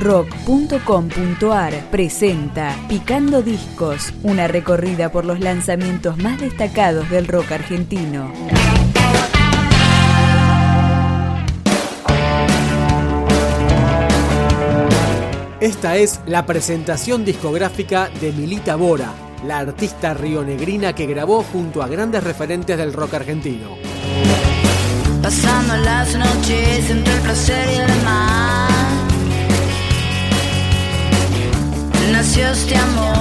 rock.com.ar presenta Picando Discos, una recorrida por los lanzamientos más destacados del rock argentino. Esta es la presentación discográfica de Milita Bora, la artista rionegrina que grabó junto a grandes referentes del rock argentino. Pasando las noches entre el. nació este amor.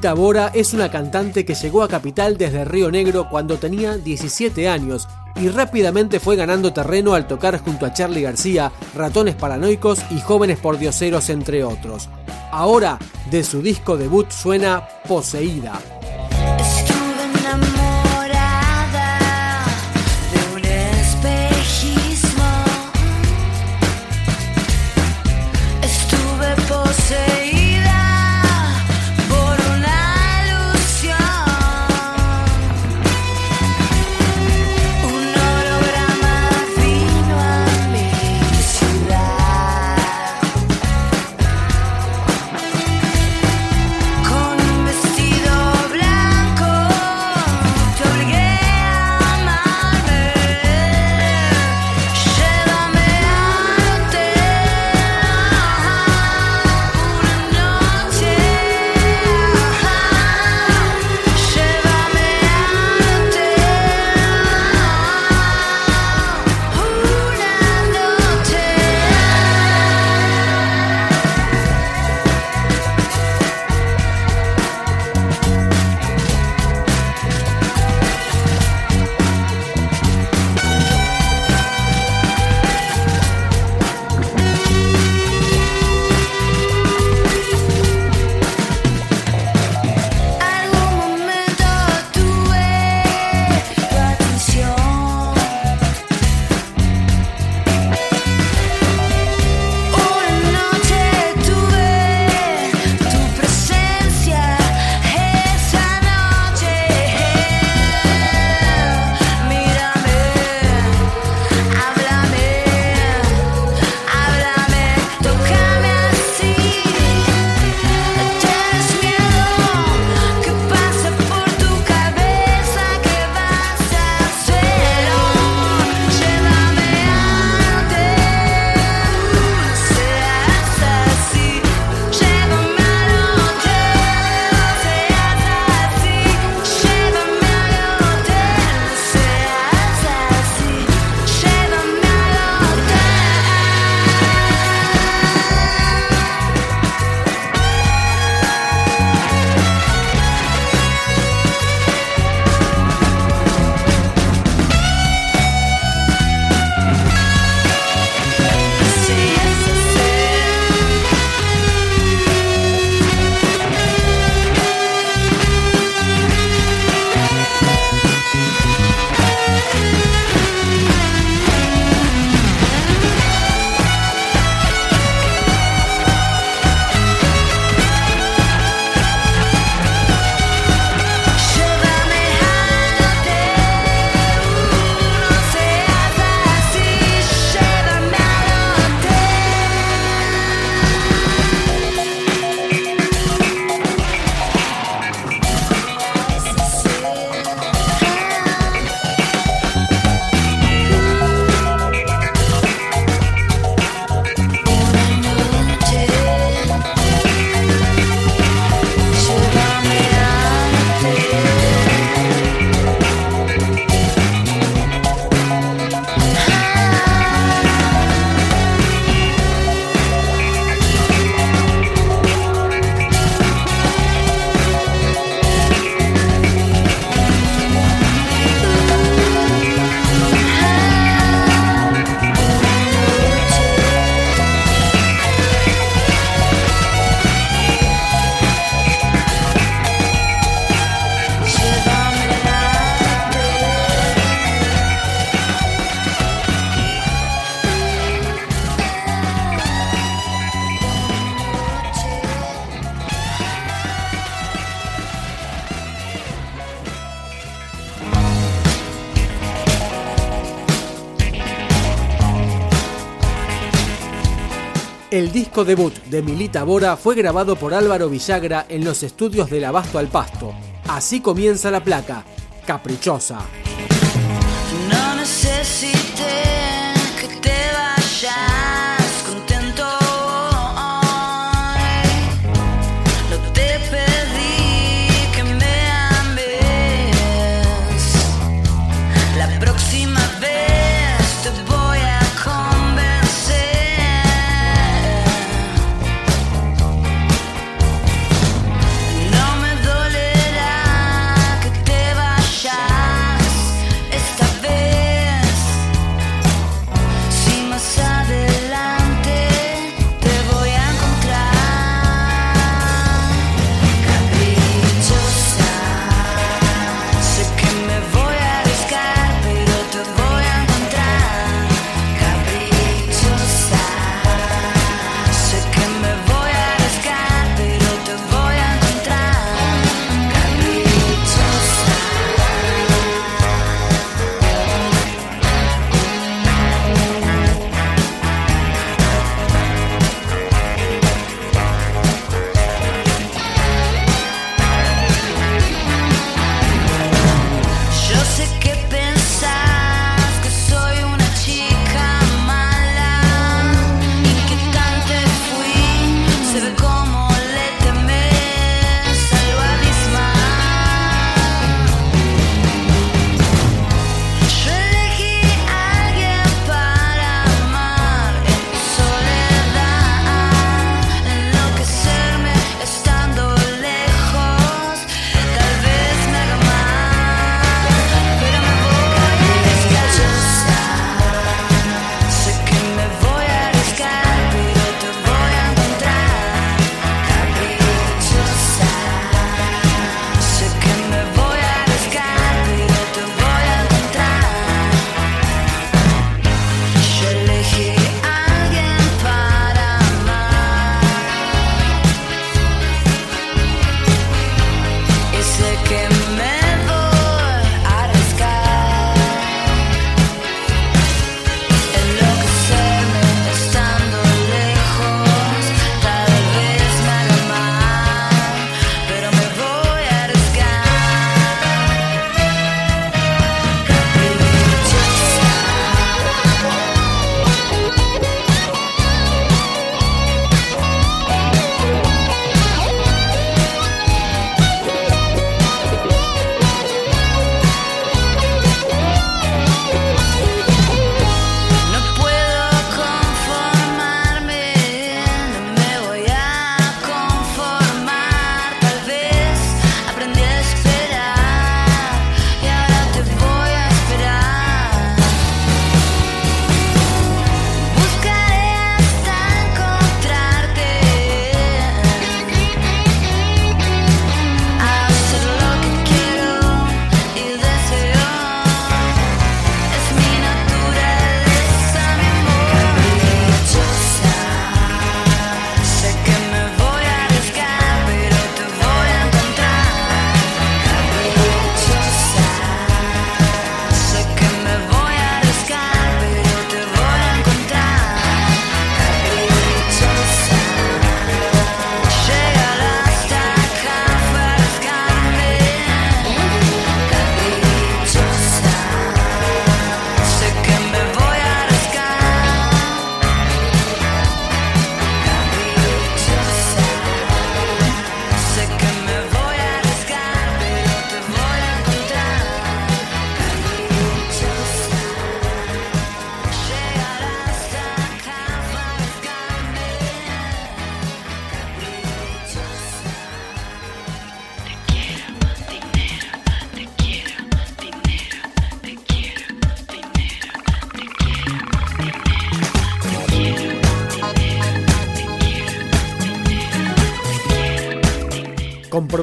Rita Bora es una cantante que llegó a Capital desde Río Negro cuando tenía 17 años y rápidamente fue ganando terreno al tocar junto a Charlie García, Ratones Paranoicos y Jóvenes Pordioseros entre otros. Ahora, de su disco debut suena Poseída, El disco debut de Milita Bora fue grabado por Álvaro Villagra en los estudios del Abasto al Pasto. Así comienza la placa, Caprichosa.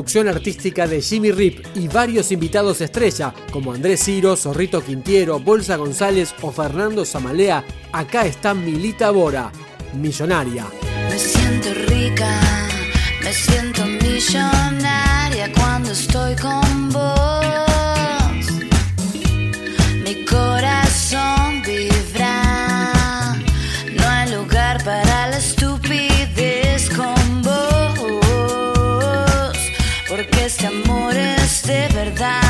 producción artística de Jimmy Rip y varios invitados estrella como Andrés Ciro, Zorrito Quintiero, Bolsa González o Fernando Zamalea, acá está Milita Bora, millonaria. Me siento rica, me siento millonaria cuando estoy con vos. verdad.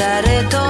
pasaré todo.